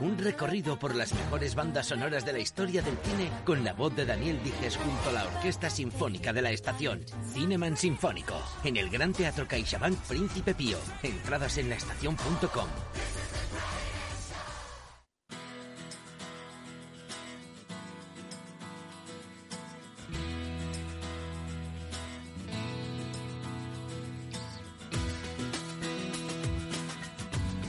Un recorrido por las mejores bandas sonoras de la historia del cine con la voz de Daniel Dijes junto a la Orquesta Sinfónica de la Estación. Cineman Sinfónico. En el Gran Teatro CaixaBank Príncipe Pío. Entradas en laestacion.com.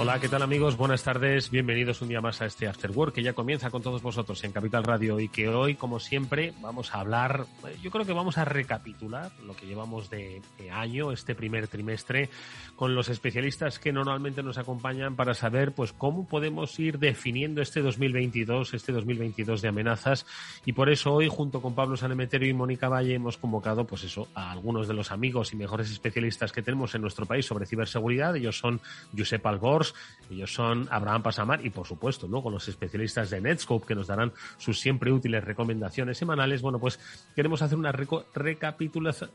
Hola, ¿qué tal amigos? Buenas tardes, bienvenidos un día más a este After Work que ya comienza con todos vosotros en Capital Radio y que hoy, como siempre, vamos a hablar, yo creo que vamos a recapitular lo que llevamos de, año, este primer trimestre, con los especialistas que normalmente nos acompañan para saber pues cómo podemos ir definiendo este 2022, este 2022 de amenazas y por eso hoy, junto con Pablo Sanemeterio y Mónica Valle, hemos convocado pues eso a algunos de los amigos y mejores especialistas que tenemos en nuestro país sobre ciberseguridad. Ellos son Josep Ellos son Abraham Pasamar y, por supuesto, luego los especialistas de Netscope que nos darán sus siempre útiles recomendaciones semanales. Bueno, pues queremos hacer una recapitulación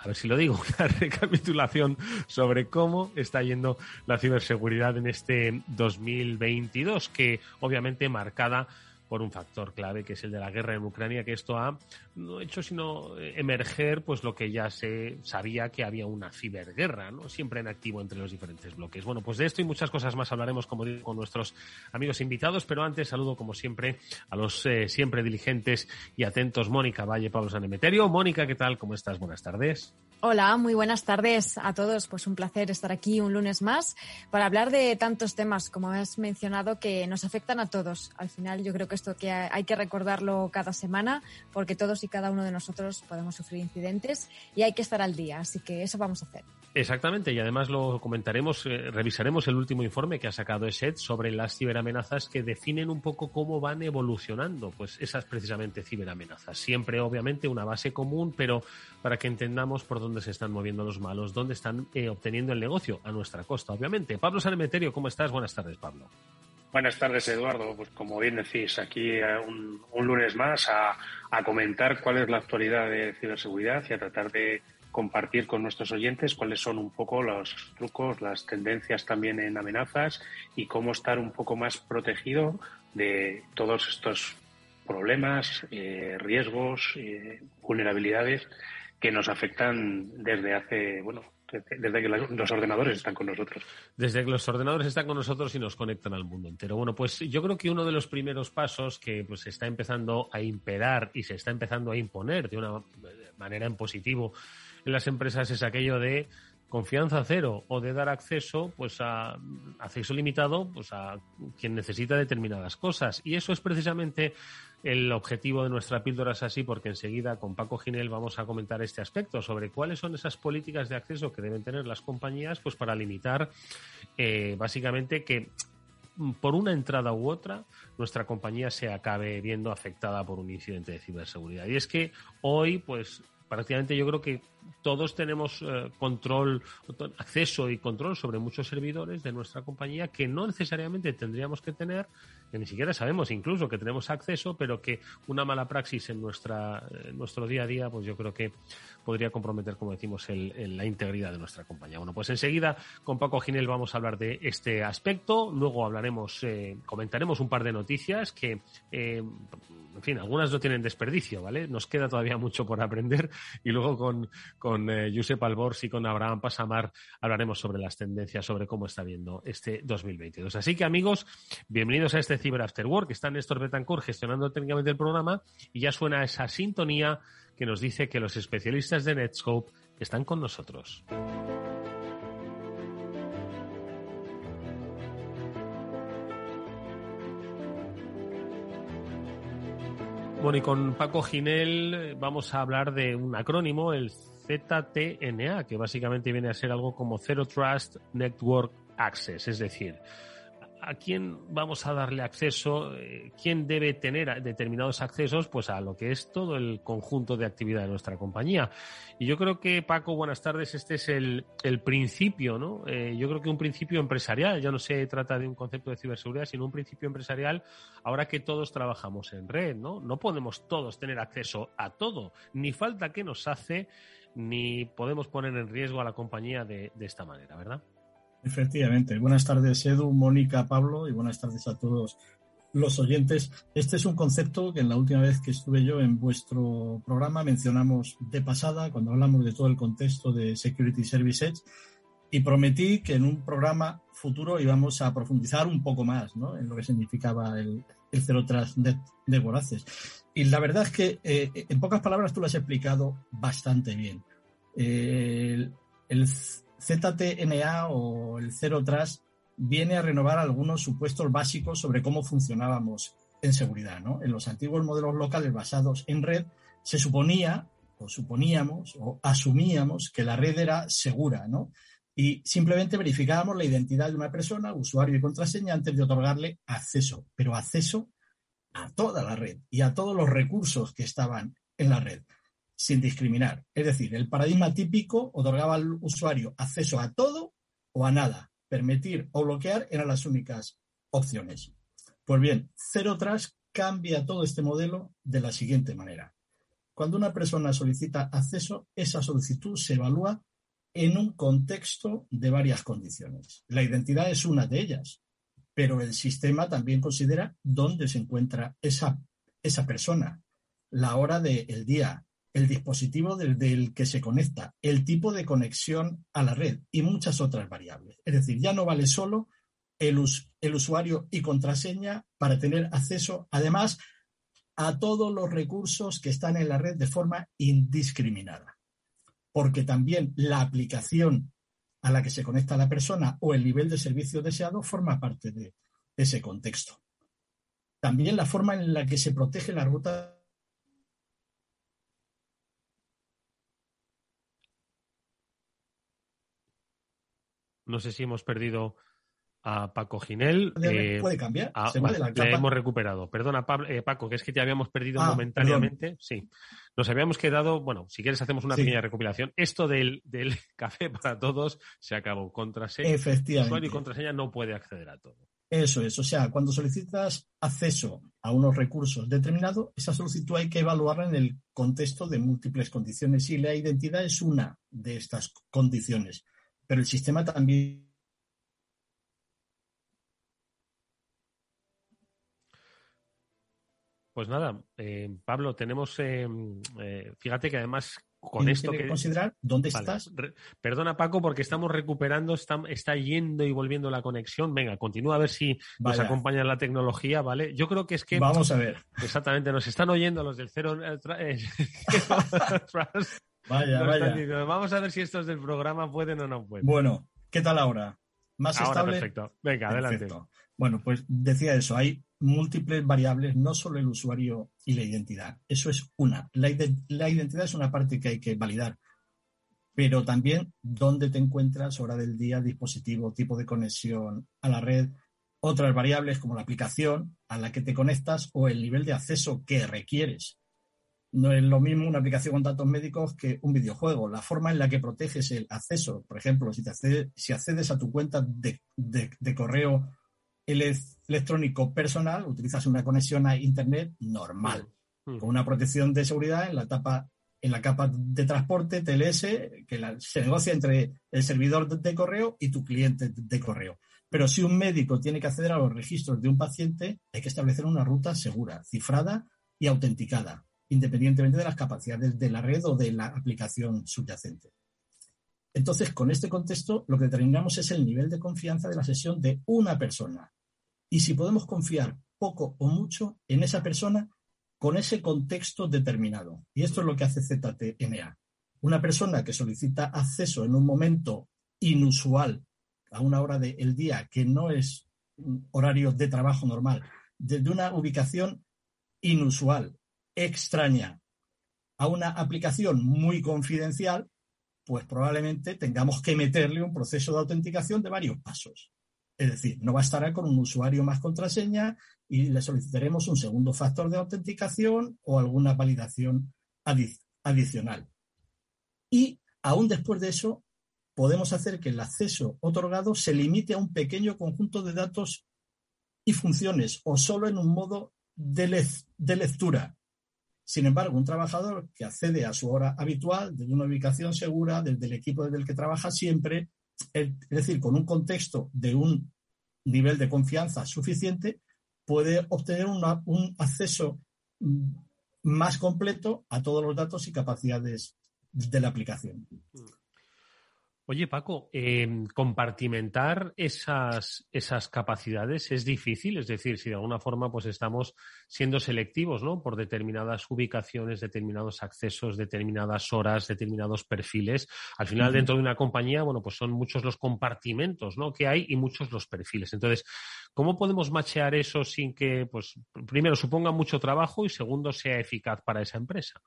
a ver si lo digo, una recapitulación sobre cómo está yendo la ciberseguridad en este 2022, que obviamente marcada por un factor clave que es el de la guerra en Ucrania, que esto ha no hecho sino eh, emerger pues lo que ya se sabía que había una ciberguerra, ¿no? Siempre en activo entre los diferentes bloques. Bueno, pues de esto y muchas cosas más hablaremos, como digo, con nuestros amigos invitados, pero antes saludo como siempre a los eh, siempre diligentes y atentos Mónica Valle, Pablo Sanemeterio. Mónica, ¿qué tal? ¿Cómo estás? Buenas tardes. Hola, muy buenas tardes a todos. Pues un placer estar aquí un lunes más para hablar de tantos temas, como has mencionado, que nos afectan a todos. Al final yo creo que esto que hay que recordarlo cada semana, porque todos y cada uno de nosotros podemos sufrir incidentes y hay que estar al día. Así que eso vamos a hacer. Exactamente, y además lo comentaremos, eh, revisaremos el último informe que ha sacado ESET sobre las ciberamenazas que definen un poco cómo van evolucionando, pues esas precisamente ciberamenazas. Siempre, obviamente, una base común, pero para que entendamos por dónde se están moviendo los malos, dónde están eh, obteniendo el negocio, a nuestra costa, obviamente. Pablo Sanemeterio, ¿cómo estás? Buenas tardes, Pablo. Buenas tardes, Eduardo. Pues como bien decís, aquí eh, un, lunes más a, a, comentar cuál es la actualidad de ciberseguridad y a tratar de compartir con nuestros oyentes cuáles son un poco los trucos, las tendencias también en amenazas y cómo estar un poco más protegido de todos estos problemas, eh, riesgos, eh, vulnerabilidades que nos afectan desde hace, bueno, desde que los ordenadores están con nosotros. Desde que los ordenadores están con nosotros y nos conectan al mundo entero. Bueno, pues yo creo que uno de los primeros pasos que pues se está empezando a imperar y se está empezando a imponer de una manera en positivo en las empresas es aquello de confianza cero o de dar acceso pues a acceso limitado pues a quien necesita determinadas cosas. Y eso es precisamente el objetivo de nuestra píldora es así porque enseguida con Paco Ginel vamos a comentar este aspecto sobre cuáles son esas políticas de acceso que deben tener las compañías pues para limitar eh, básicamente que por una entrada u otra nuestra compañía se acabe viendo afectada por un incidente de ciberseguridad. Y es que hoy pues prácticamente yo creo que todos tenemos eh, control, acceso y control sobre muchos servidores de nuestra compañía que no necesariamente tendríamos que tener, que ni siquiera sabemos incluso que tenemos acceso, pero que una mala praxis en nuestra nuestro día a día, pues yo creo que podría comprometer, como decimos, el, la integridad de nuestra compañía. Bueno, pues enseguida con Paco Ginel vamos a hablar de este aspecto, luego hablaremos, eh, comentaremos un par de noticias que, eh, en fin, algunas no tienen desperdicio, ¿vale? Nos queda todavía mucho por aprender y luego con con eh, Josep Albors y con Abraham Pasamar hablaremos sobre las tendencias, sobre cómo está viendo este 2022. Así que amigos, bienvenidos a este Cyber After Work. Está Néstor Betancourt gestionando técnicamente el programa y ya suena esa sintonía que nos dice que los especialistas de Netscope están con nosotros. Bueno, y con Paco Ginel eh, vamos a hablar de un acrónimo, el ZTNA, que básicamente viene a ser algo como Zero Trust Network Access, es decir, a quién vamos a darle acceso, eh, quién debe tener determinados accesos, pues a lo que es todo el conjunto de actividad de nuestra compañía. Y yo creo que, Paco, buenas tardes, este es el, principio, ¿no? Eh, yo creo que un principio empresarial, ya no se trata de un concepto de ciberseguridad, sino un principio empresarial, ahora que todos trabajamos en red, ¿no? No podemos todos tener acceso a todo, ni falta que nos hace, ni podemos poner en riesgo a la compañía de esta manera, ¿verdad? Efectivamente. Buenas tardes, Edu, Mónica, Pablo, y buenas tardes a todos los oyentes. Este es un concepto que en la última vez que estuve yo en vuestro programa mencionamos de pasada, cuando hablamos de todo el contexto de Security Services, y prometí que en un programa futuro íbamos a profundizar un poco más ¿no? en lo que significaba el, el Zero Trust de, de. Y la verdad es que, eh, en pocas palabras, tú lo has explicado bastante bien. el ZTNA o el Zero Trust viene a renovar algunos supuestos básicos sobre cómo funcionábamos en seguridad. ¿no? En los antiguos modelos locales basados en red se suponía o suponíamos o asumíamos que la red era segura, ¿no? Y simplemente verificábamos la identidad de una persona, usuario y contraseña antes de otorgarle acceso, pero acceso a toda la red y a todos los recursos que estaban en la red sin discriminar. Es decir, el paradigma típico otorgaba al usuario acceso a todo o a nada. Permitir o bloquear eran las únicas opciones. Pues bien, Zero Trust cambia todo este modelo de la siguiente manera. Cuando una persona solicita acceso, esa solicitud se evalúa en un contexto de varias condiciones. La identidad es una de ellas, pero el sistema también considera dónde se encuentra esa, esa persona, la hora del día, el dispositivo del, que se conecta, el tipo de conexión a la red y muchas otras variables. Es decir, ya no vale solo el, el usuario y contraseña para tener acceso, además, a todos los recursos que están en la red de forma indiscriminada. Porque también la aplicación a la que se conecta la persona o el nivel de servicio deseado forma parte de ese contexto. También la forma en la que se protege la ruta No sé si hemos perdido a Paco Ginel. Eh, puede cambiar. Ah, le hemos recuperado. Perdona, eh, Paco, que es que te habíamos perdido ah, momentáneamente. Sí. Nos habíamos quedado, bueno, si quieres hacemos una pequeña recopilación. Esto del, café para todos se acabó. Contraseña. Efectivamente. Usuario y contraseña no puede acceder a todo. Eso es. O sea, cuando solicitas acceso a unos recursos determinados, esa solicitud hay que evaluarla en el contexto de múltiples condiciones y la identidad es una de estas condiciones pero el sistema también Pues nada, eh, Pablo, tenemos, eh, eh, fíjate que además con esto que, considerar dónde estás. perdona Paco, porque estamos recuperando, está, está, yendo y volviendo la conexión. Venga, continúa a ver si nos acompaña la tecnología, ¿vale? Yo creo que es que. Vamos a ver. Exactamente, nos están oyendo los del cero. Vaya, vaya. Vamos a ver si estos del programa pueden o no pueden. Bueno, ¿qué tal ahora? ¿Más ahora estable? Perfecto. Venga, adelante. Bueno, pues decía eso, hay múltiples variables, no solo el usuario y la identidad. Eso es una. La, la identidad es una parte que hay que validar, pero también dónde te encuentras, hora del día, dispositivo, tipo de conexión a la red, otras variables como la aplicación a la que te conectas o el nivel de acceso que requieres. No es lo mismo una aplicación con datos médicos que un videojuego. La forma en la que proteges el acceso, por ejemplo, si, te si accedes a tu cuenta de, correo electrónico personal, utilizas una conexión a Internet normal, mm. con una protección de seguridad en la, etapa, en la capa de transporte TLS que se negocia entre el servidor de, correo y tu cliente de correo. Pero si un médico tiene que acceder a los registros de un paciente, hay que establecer una ruta segura, cifrada y autenticada independientemente de las capacidades de la red o de la aplicación subyacente. Entonces, con este contexto, lo que determinamos es el nivel de confianza de la sesión de una persona. Y si podemos confiar poco o mucho en esa persona con ese contexto determinado. Y esto es lo que hace ZTNA. Una persona que solicita acceso en un momento inusual, a una hora del día que no es un horario de trabajo normal, desde una ubicación inusual, extraña, a una aplicación muy confidencial, pues probablemente tengamos que meterle un proceso de autenticación de varios pasos. Es decir, no bastará con un usuario más contraseña y le solicitaremos un segundo factor de autenticación o alguna validación adicional. Y aún después de eso, podemos hacer que el acceso otorgado se limite a un pequeño conjunto de datos y funciones o solo en un modo de, lectura, sin embargo, un trabajador que accede a su hora habitual desde una ubicación segura, desde el equipo desde el que trabaja siempre, es decir, con un contexto de un nivel de confianza suficiente, puede obtener un acceso más completo a todos los datos y capacidades de la aplicación. Oye, Paco, em, compartimentar esas, esas capacidades es difícil, es decir, si de alguna forma pues estamos siendo selectivos, ¿no? Por determinadas ubicaciones, determinados accesos, determinadas horas, determinados perfiles. Al final, dentro de una compañía, bueno, pues son muchos los compartimentos, ¿no? Que hay y muchos los perfiles. Entonces, ¿cómo podemos machear eso sin que, pues, primero suponga mucho trabajo y segundo sea eficaz para esa empresa?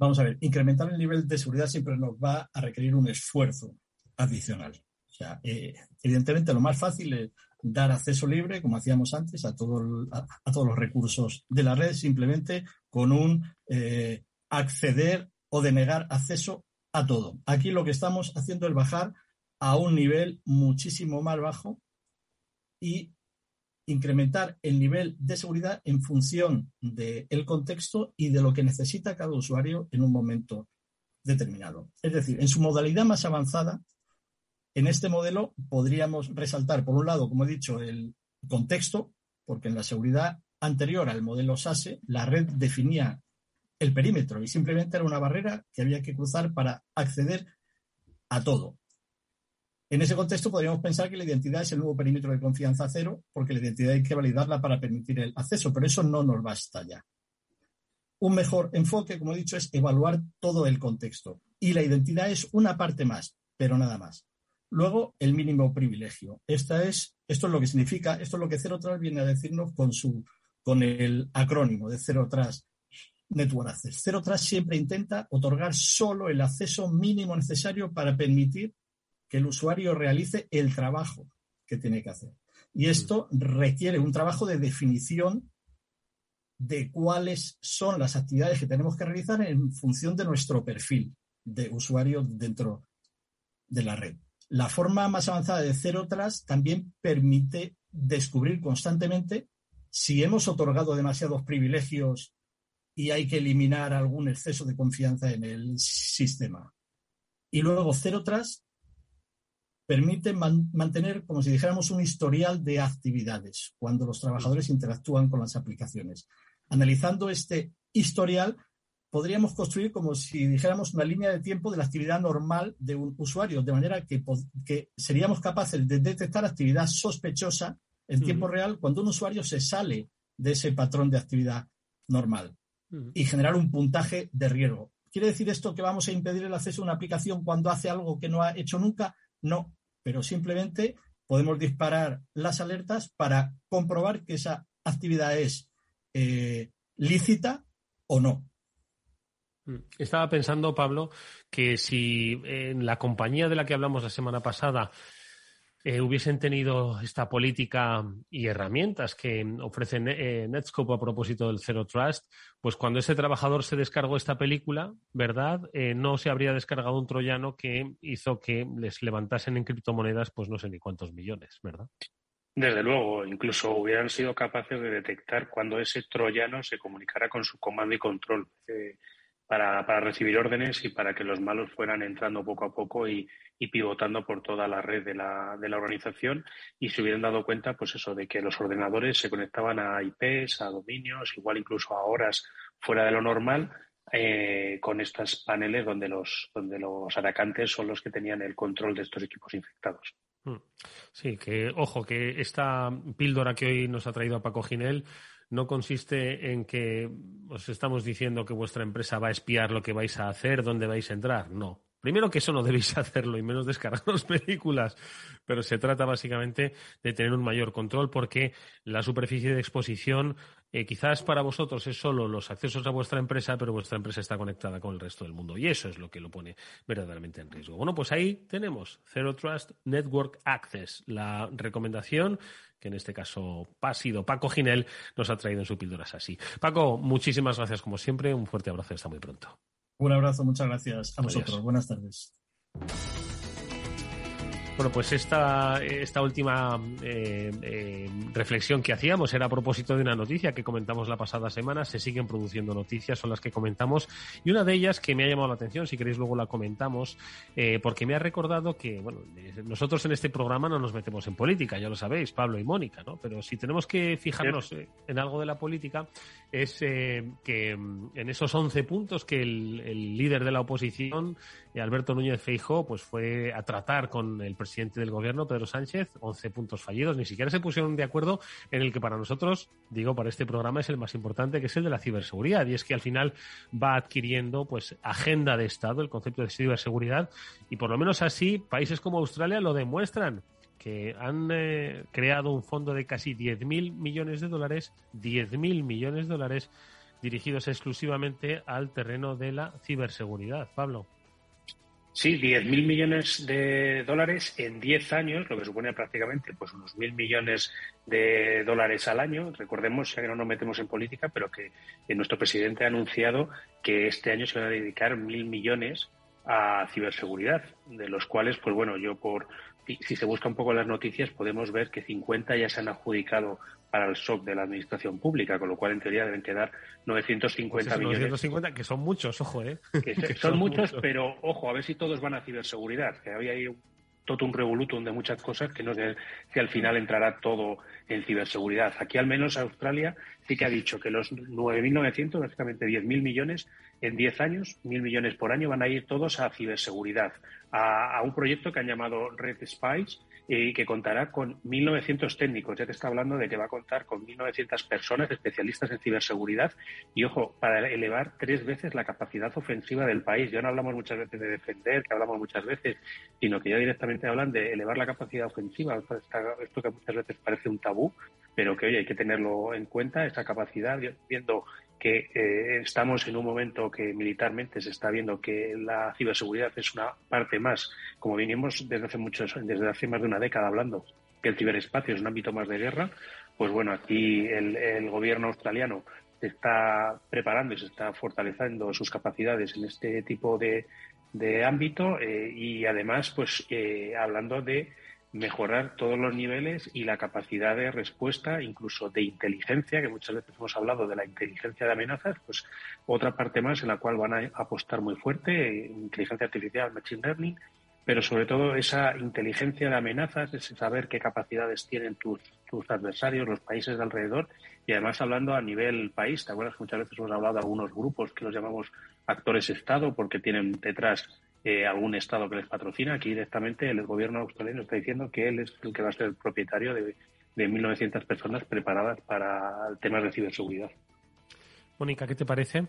Vamos a ver, incrementar el nivel de seguridad siempre nos va a requerir un esfuerzo adicional. O sea, eh, evidentemente lo más fácil es dar acceso libre, como hacíamos antes, a, todo a, todos los recursos de la red, simplemente con un eh, acceder o denegar acceso a todo. Aquí lo que estamos haciendo es bajar a un nivel muchísimo más bajo y incrementar el nivel de seguridad en función del contexto y de lo que necesita cada usuario en un momento determinado. Es decir, en su modalidad más avanzada, en este modelo podríamos resaltar, por un lado, como he dicho, el contexto, porque en la seguridad anterior al modelo SASE, la red definía el perímetro y simplemente era una barrera que había que cruzar para acceder a todo. En ese contexto podríamos pensar que la identidad es el nuevo perímetro de confianza cero, porque la identidad hay que validarla para permitir el acceso, pero eso no nos basta ya. Un mejor enfoque, como he dicho, es evaluar todo el contexto. Y la identidad es una parte más, pero nada más. Luego, el mínimo privilegio. Esta es, esto es lo que significa, esto es lo que Zero Trust viene a decirnos con, su, con el acrónimo de Zero Trust Network Access. Zero Trust siempre intenta otorgar solo el acceso mínimo necesario para permitir que el usuario realice el trabajo que tiene que hacer. Y esto requiere un trabajo de definición de cuáles son las actividades que tenemos que realizar en función de nuestro perfil de usuario dentro de la red. La forma más avanzada de Zero Trust también permite descubrir constantemente si hemos otorgado demasiados privilegios y hay que eliminar algún exceso de confianza en el sistema. Y luego Zero Trust permite mantener, como si dijéramos, un historial de actividades cuando los trabajadores interactúan con las aplicaciones. Analizando este historial, podríamos construir como si dijéramos una línea de tiempo de la actividad normal de un usuario, de manera que, seríamos capaces de detectar actividad sospechosa en tiempo real cuando un usuario se sale de ese patrón de actividad normal y generar un puntaje de riesgo. ¿Quiere decir esto que vamos a impedir el acceso a una aplicación cuando hace algo que no ha hecho nunca? No, pero simplemente podemos disparar las alertas para comprobar que esa actividad es eh, lícita o no. Mm. Estaba pensando, Pablo, que si en la compañía de la que hablamos la semana pasada eh, hubiesen tenido esta política y herramientas que ofrece eh, Netscope a propósito del Zero Trust, pues cuando ese trabajador se descargó esta película, ¿verdad? Eh, no se habría descargado un troyano que hizo que les levantasen en criptomonedas, pues no sé ni cuántos millones, ¿verdad? Desde luego, incluso hubieran sido capaces de detectar cuando ese troyano se comunicara con su comando y control para, para, recibir órdenes y para que los malos fueran entrando poco a poco y, y, pivotando por toda la red de la, de la organización y se hubieran dado cuenta, pues eso, de que los ordenadores se conectaban a IPs, a dominios, igual incluso a horas fuera de lo normal, eh, con estos paneles donde los, donde los atacantes son los que tenían el control de estos equipos infectados. Mm. Sí, que ojo, que esta píldora que hoy nos ha traído a Paco Ginel no consiste en que os estamos diciendo que vuestra empresa va a espiar lo que vais a hacer, dónde vais a entrar. No. Primero que eso no debéis hacerlo y menos descargarnos películas, pero se trata básicamente de tener un mayor control porque la superficie de exposición eh, quizás para vosotros es solo los accesos a vuestra empresa, pero vuestra empresa está conectada con el resto del mundo y eso es lo que lo pone verdaderamente en riesgo. Bueno, pues ahí tenemos Zero Trust Network Access, la recomendación que en este caso ha sido Paco Ginel, nos ha traído en su píldoras así. Paco, muchísimas gracias como siempre, un fuerte abrazo y hasta muy pronto. Un abrazo, muchas gracias a vosotros. Buenas tardes. Bueno, pues esta, esta última eh, eh, reflexión que hacíamos era a propósito de una noticia que comentamos la pasada semana. Se siguen produciendo noticias, son las que comentamos. Y una de ellas que me ha llamado la atención, si queréis luego la comentamos, eh, porque me ha recordado que, bueno, nosotros en este programa no nos metemos en política, ya lo sabéis, Pablo y Mónica, ¿no? Pero si tenemos que fijarnos en algo de la política, es que mm, en esos 11 puntos que el, el líder de la oposición, Alberto Núñez Feijó, pues fue a tratar con el presidente del gobierno, Pedro Sánchez, 11 puntos fallidos. Ni siquiera se pusieron de acuerdo en el que para nosotros, digo, para este programa es el más importante, que es el de la ciberseguridad. Y es que al final va adquiriendo pues agenda de Estado el concepto de ciberseguridad y por lo menos así países como Australia lo demuestran que han eh, creado un fondo de casi 10.000 millones de dólares, 10.000 millones de dólares dirigidos exclusivamente al terreno de la ciberseguridad. Pablo. Sí, 10.000 millones de dólares en 10 años, lo que supone prácticamente pues unos mil millones de dólares al año. Recordemos, ya que no nos metemos en política, pero que nuestro presidente ha anunciado que este año se van a dedicar mil millones a ciberseguridad, de los cuales, pues bueno, yo por si se busca un poco las noticias, podemos ver que 50 ya se han adjudicado para el SOC de la administración pública, con lo cual en teoría deben quedar 950 millones. 950, que son muchos, ojo, ¿eh? Que, son, muchos, pero ojo, a ver si todos van a ciberseguridad, que había ahí todo un revolutum de muchas cosas que no sé si al final entrará todo en ciberseguridad. Aquí al menos Australia sí que ha dicho que los 9.900, básicamente 10.000 millones en 10 años, 1.000 millones por año, van a ir todos a ciberseguridad, a, a un proyecto que han llamado Red Spice, y que contará con 1.900 técnicos. Ya te está hablando de que va a contar con 1.900 personas especialistas en ciberseguridad y, ojo, para elevar tres veces la capacidad ofensiva del país. Ya no hablamos muchas veces de defender, que hablamos muchas veces, sino que ya directamente hablan de elevar la capacidad ofensiva. Esto que muchas veces parece un tabú, pero que hoy hay que tenerlo en cuenta, esa capacidad, viendo que eh, estamos en un momento que militarmente se está viendo que la ciberseguridad es una parte más, como vinimos desde hace muchos, desde hace más de una década hablando, que el ciberespacio es un ámbito más de guerra, pues bueno, aquí el, gobierno australiano se está preparando y se está fortaleciendo sus capacidades en este tipo de, ámbito eh, y además, pues eh, hablando de mejorar todos los niveles y la capacidad de respuesta, incluso de inteligencia, que muchas veces hemos hablado de la inteligencia de amenazas, pues otra parte más en la cual van a apostar muy fuerte, inteligencia artificial, machine learning, pero sobre todo esa inteligencia de amenazas, ese saber qué capacidades tienen tus, tus adversarios, los países de alrededor, y además hablando a nivel país, ¿te acuerdas que muchas veces hemos hablado de algunos grupos que los llamamos actores Estado porque tienen detrás eh, algún Estado que les patrocina. Aquí directamente el gobierno australiano está diciendo que él es el que va a ser el propietario de, de 1.900 personas preparadas para temas de ciberseguridad. Mónica, ¿qué te parece?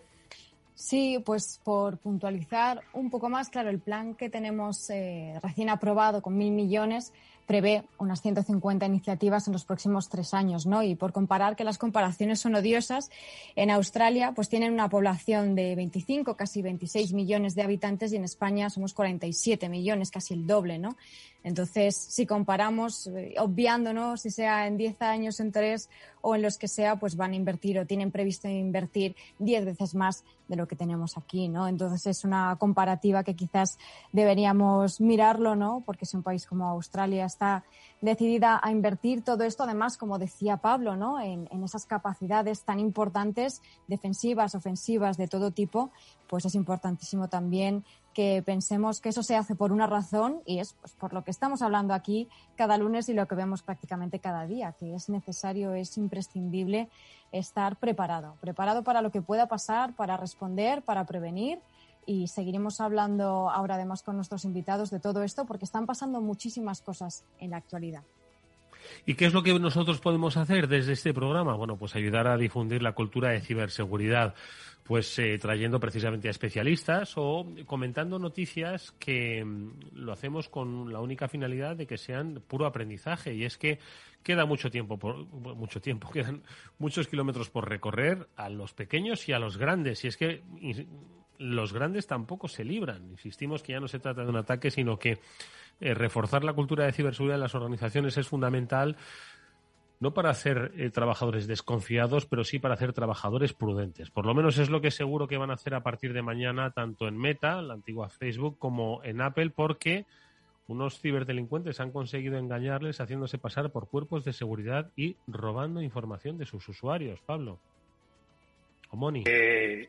Sí, pues por puntualizar un poco más, claro, el plan que tenemos eh, recién aprobado con mil millones prevé unas 150 iniciativas en los próximos tres años, ¿no? Y por comparar, que las comparaciones son odiosas, en Australia pues tienen una población de 25, casi 26 millones de habitantes y en España somos 47 millones, casi el doble, ¿no? Entonces, si comparamos, eh, obviando, ¿no? Si sea en 10 años, en 3 o en los que sea, pues van a invertir o tienen previsto invertir 10 veces más de lo que tenemos aquí, ¿no? Entonces es una comparativa que quizás deberíamos mirarlo, ¿no? Porque si un país como Australia está está decidida a invertir todo esto, además, como decía Pablo, ¿no? en, esas capacidades tan importantes, defensivas, ofensivas, de todo tipo, pues es importantísimo también que pensemos que eso se hace por una razón y es pues, por lo que estamos hablando aquí cada lunes y lo que vemos prácticamente cada día, que es necesario, es imprescindible estar preparado, preparado para lo que pueda pasar, para responder, para prevenir y seguiremos hablando ahora además con nuestros invitados de todo esto porque están pasando muchísimas cosas en la actualidad. ¿Y qué es lo que nosotros podemos hacer desde este programa? Bueno, pues ayudar a difundir la cultura de ciberseguridad, pues eh, trayendo precisamente a especialistas o comentando noticias que mm, lo hacemos con la única finalidad de que sean puro aprendizaje. Y es que queda mucho tiempo, por, mucho tiempo, quedan muchos kilómetros por recorrer a los pequeños y a los grandes. Y es que los grandes tampoco se libran. Insistimos que ya no se trata de un ataque, sino que eh, reforzar la cultura de ciberseguridad en las organizaciones es fundamental no para hacer eh, trabajadores desconfiados, pero sí para hacer trabajadores prudentes. Por lo menos es lo que seguro que van a hacer a partir de mañana, tanto en Meta, la antigua Facebook, como en Apple, porque unos ciberdelincuentes han conseguido engañarles haciéndose pasar por cuerpos de seguridad y robando información de sus usuarios. Pablo. O Moni. Eh,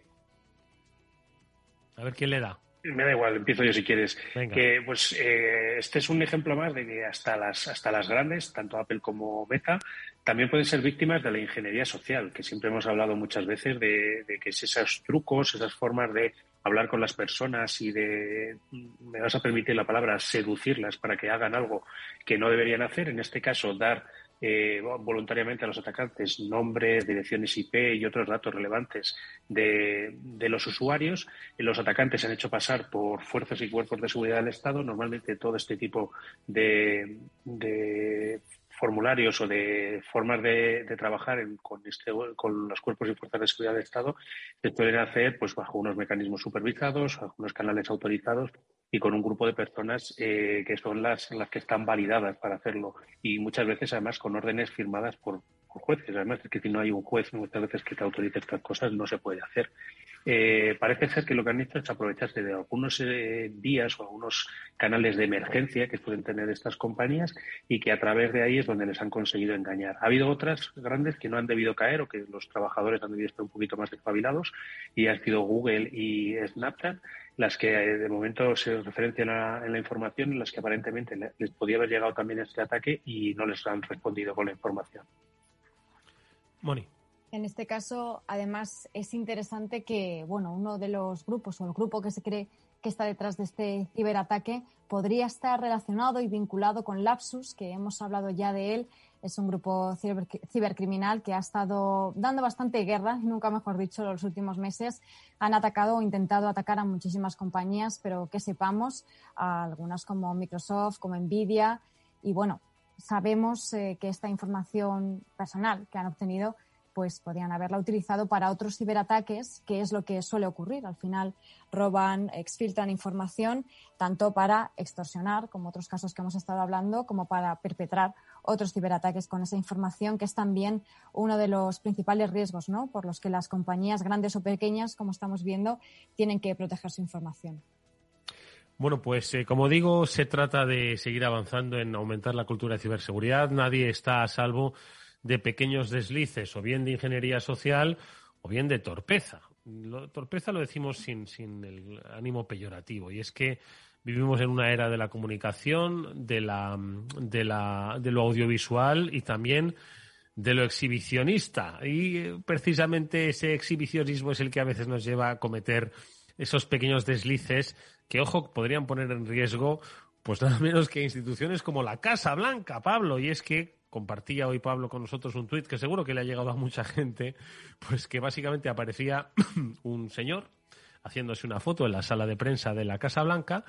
a ver quién le da. Me da igual, empiezo yo si quieres. Que, pues eh, este es un ejemplo más de que hasta las, hasta las grandes, tanto Apple como Meta, también pueden ser víctimas de la ingeniería social, que siempre hemos hablado muchas veces de, de que esos trucos, esas formas de hablar con las personas y de, me vas a permitir la palabra, seducirlas para que hagan algo que no deberían hacer, en este caso dar eh, voluntariamente a los atacantes nombres, direcciones IP y otros datos relevantes de, los usuarios. Los atacantes han hecho pasar por fuerzas y cuerpos de seguridad del Estado. Normalmente todo este tipo de, formularios o de formas de, trabajar con, este, con los cuerpos y fuerzas de seguridad del Estado se pueden hacer pues bajo unos mecanismos supervisados, bajo unos canales autorizados y con un grupo de personas eh, que son las, las que están validadas para hacerlo y muchas veces además con órdenes firmadas por, jueces. Además es que si no hay un juez muchas veces que te autorice estas cosas no se puede hacer. Eh, parece ser que lo que han hecho es aprovecharse de algunos eh, días o algunos canales de emergencia que pueden tener estas compañías y que a través de ahí es donde les han conseguido engañar. Ha habido otras grandes que no han debido caer o que los trabajadores han debido estar un poquito más despabilados y han sido Google y Snapchat las que eh, de momento se referencian a, en la información, en las que aparentemente les podía haber llegado también este ataque y no les han respondido con la información. Moni. En este caso, además, es interesante que, bueno, uno de los grupos o el grupo que se cree que está detrás de este ciberataque podría estar relacionado y vinculado con Lapsus, que hemos hablado ya de él es un grupo cibercriminal que ha estado dando bastante guerra, nunca mejor dicho, los últimos meses. Han atacado o intentado atacar a muchísimas compañías, pero que sepamos, a algunas como Microsoft, como Nvidia. Y bueno, sabemos eh, que esta información personal que han obtenido pues podían haberla utilizado para otros ciberataques, que es lo que suele ocurrir. Al final roban, exfiltran información tanto para extorsionar, como otros casos que hemos estado hablando, como para perpetrar otros ciberataques con esa información, que es también uno de los principales riesgos, ¿no? Por los que las compañías grandes o pequeñas, como estamos viendo, tienen que proteger su información. Bueno, pues eh, como digo, se trata de seguir avanzando en aumentar la cultura de ciberseguridad. Nadie está a salvo de pequeños deslices, o bien de ingeniería social, o bien de torpeza. torpeza lo decimos sin, sin el ánimo peyorativo, y es que vivimos en una era de la comunicación, de, la, de, la, de lo audiovisual y también de lo exhibicionista. Y eh, precisamente ese exhibicionismo es el que a veces nos lleva a cometer esos pequeños deslices que, ojo, podrían poner en riesgo pues nada menos que instituciones como la Casa Blanca, Pablo. Y es que compartía hoy Pablo con nosotros un tuit que seguro que le ha llegado a mucha gente, pues que básicamente aparecía un señor haciéndose una foto en la sala de prensa de la Casa Blanca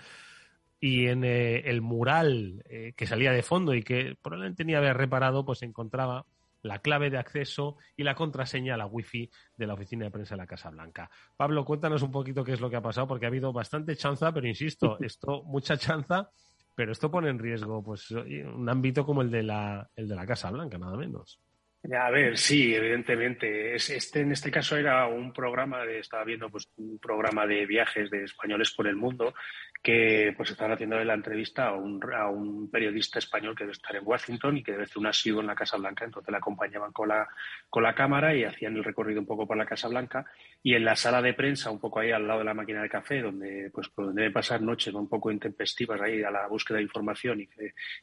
y en eh, el mural eh, que salía de fondo y que probablemente ni había reparado, pues encontraba la clave de acceso y la contraseña a la wifi de la oficina de prensa de la Casa Blanca. Pablo, cuéntanos un poquito qué es lo que ha pasado, porque ha habido bastante chanza, pero insisto, esto, mucha chanza pero esto pone en riesgo pues un ámbito como el de la, el de la Casa Blanca, nada menos. A ver, sí, evidentemente. Este, en este caso era un programa de, estaba viendo pues un programa de viajes de españoles por el mundo que pues estaban haciendo la entrevista a un, a un periodista español que debe estar en Washington y que debe hacer un asiduo en la Casa Blanca. Entonces le acompañaban con la, con la cámara y hacían el recorrido un poco por la Casa Blanca. Y en la sala de prensa, un poco ahí al lado de la máquina de café, donde pues debe pasar noches un poco intempestivas ahí a la búsqueda de información y,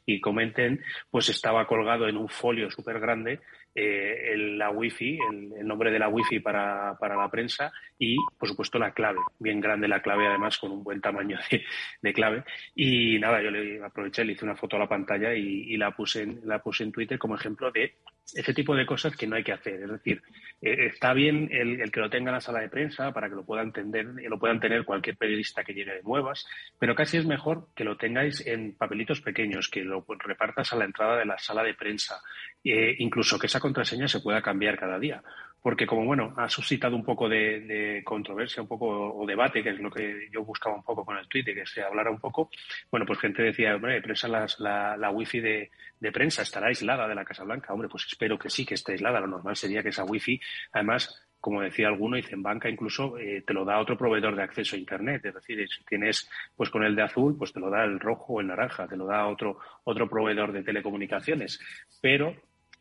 y comenten, pues estaba colgado en un folio súper grande eh, la wifi, el, el, nombre de la wifi para, para, la prensa y, por supuesto, la clave. Bien grande la clave, además, con un buen tamaño de, de clave. Y nada, yo le aproveché, le hice una foto a la pantalla y, y, la, puse en, la puse en Twitter como ejemplo de ese tipo de cosas que no hay que hacer. Es decir, eh, está bien el, que lo tenga en la sala de prensa para que lo puedan entender, lo puedan tener cualquier periodista que llegue de nuevas, pero casi es mejor que lo tengáis en papelitos pequeños, que lo repartas a la entrada de la sala de prensa, eh, incluso que esa contraseña se pueda cambiar cada día. Porque como bueno, ha suscitado un poco de, de, controversia, un poco o debate, que es lo que yo buscaba un poco con el Twitter, que se hablara un poco, bueno, pues gente decía, hombre, prensa las, la, la wifi de, de, prensa estará aislada de la Casa Blanca. Hombre, pues espero que sí, que esté aislada. Lo normal sería que esa wifi, además, como decía alguno, dice en banca incluso eh, te lo da otro proveedor de acceso a Internet. Es decir, si tienes pues con el de azul, pues te lo da el rojo o el naranja, te lo da otro, otro proveedor de telecomunicaciones. Pero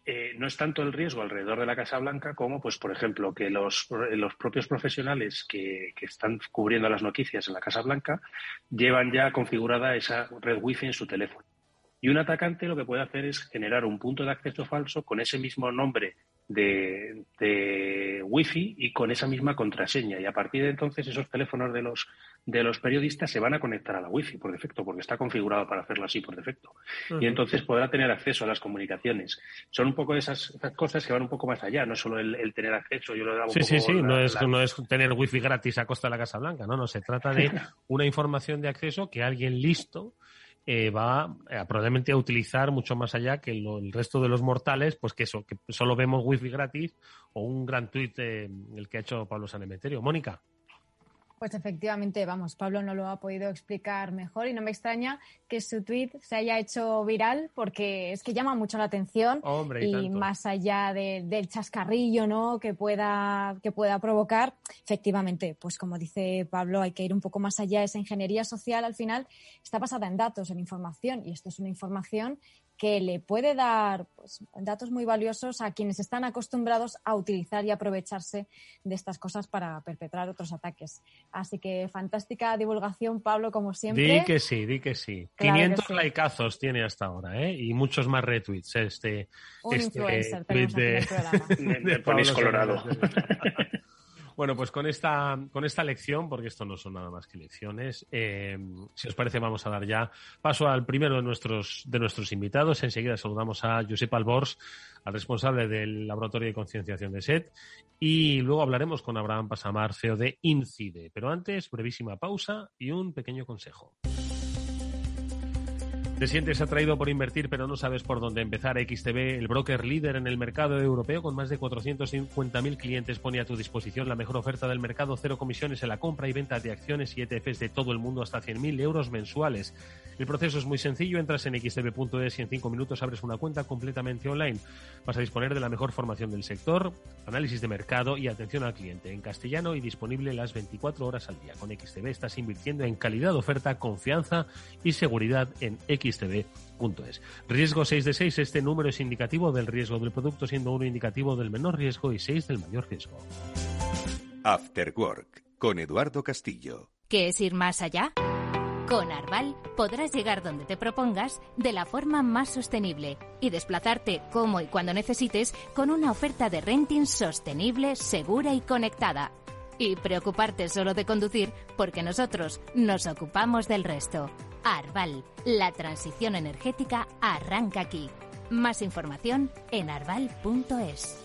eh, no es tanto el riesgo alrededor de la Casa Blanca como, pues, por ejemplo, que los, los propios profesionales que, que, están cubriendo las noticias en la Casa Blanca llevan ya configurada esa red wifi en su teléfono. Y un atacante lo que puede hacer es generar un punto de acceso falso con ese mismo nombre de, de wifi y con esa misma contraseña. Y a partir de entonces esos teléfonos de los de los periodistas se van a conectar a la wifi por defecto, porque está configurado para hacerlo así por defecto. Uh -huh. Y entonces podrá tener acceso a las comunicaciones. Son un poco esas, esas cosas que van un poco más allá, no solo el, el tener acceso. Yo lo daba un sí, poco sí, sí, la, no, es, la... no es tener wifi gratis a costa de la Casa Blanca, no, no, se trata de una información de acceso que alguien listo eh, va eh, probablemente a utilizar mucho más allá que lo, el resto de los mortales, pues que eso, que solo vemos wifi gratis o un gran tuit eh, el que ha hecho Pablo Sanemeterio. Mónica. Pues efectivamente, vamos, Pablo no lo ha podido explicar mejor y no me extraña que su tweet se haya hecho viral porque es que llama mucho la atención Hombre, y, y más allá de, del chascarrillo, ¿no? Que pueda que pueda provocar, efectivamente, pues como dice Pablo, hay que ir un poco más allá. Esa ingeniería social al final está basada en datos, en información y esto es una información que le puede dar pues, datos muy valiosos a quienes están acostumbrados a utilizar y aprovecharse de estas cosas para perpetrar otros ataques. Así que fantástica divulgación, Pablo, como siempre. Di que sí, di que sí. Claro 500 que sí. likeazos tiene hasta ahora, ¿eh? Y muchos más retweets. Este, Un este influencer tweet de, de, de Pablo Colorado. Bueno, pues con esta, con esta lección, porque esto no son nada más que lecciones, eh, si os parece vamos a dar ya paso al primero de nuestros, de nuestros invitados. Enseguida saludamos a Josep Albors, al responsable del Laboratorio de Concienciación de SET, y luego hablaremos con Abraham Pasamar, CEO de Incide. Pero antes, brevísima pausa y un pequeño consejo. ¿Te sientes atraído por invertir pero no sabes por dónde empezar? XTB, el broker líder en el mercado europeo con más de 450.000 clientes, pone a tu disposición la mejor oferta del mercado, cero comisiones en la compra y venta de acciones y ETFs de todo el mundo hasta 100.000 euros mensuales. El proceso es muy sencillo, entras en xtb.es y en 5 minutos abres una cuenta completamente online. Vas a disponer de la mejor formación del sector, análisis de mercado y atención al cliente en castellano y disponible las 24 horas al día. Con XTB estás invirtiendo en calidad de oferta, confianza y seguridad en XTB xtb.es. Riesgo 6 de 6, este número es indicativo del riesgo del producto, siendo uno indicativo del menor riesgo y 6 del mayor riesgo. After Work, con Eduardo Castillo. ¿Qué es ir más allá? Con Arval podrás llegar donde te propongas de la forma más sostenible y desplazarte como y cuando necesites con una oferta de renting sostenible, segura y conectada. Y preocuparte solo de conducir porque nosotros nos ocupamos del resto. Arval, la transición energética arranca aquí. Más información en arval.es.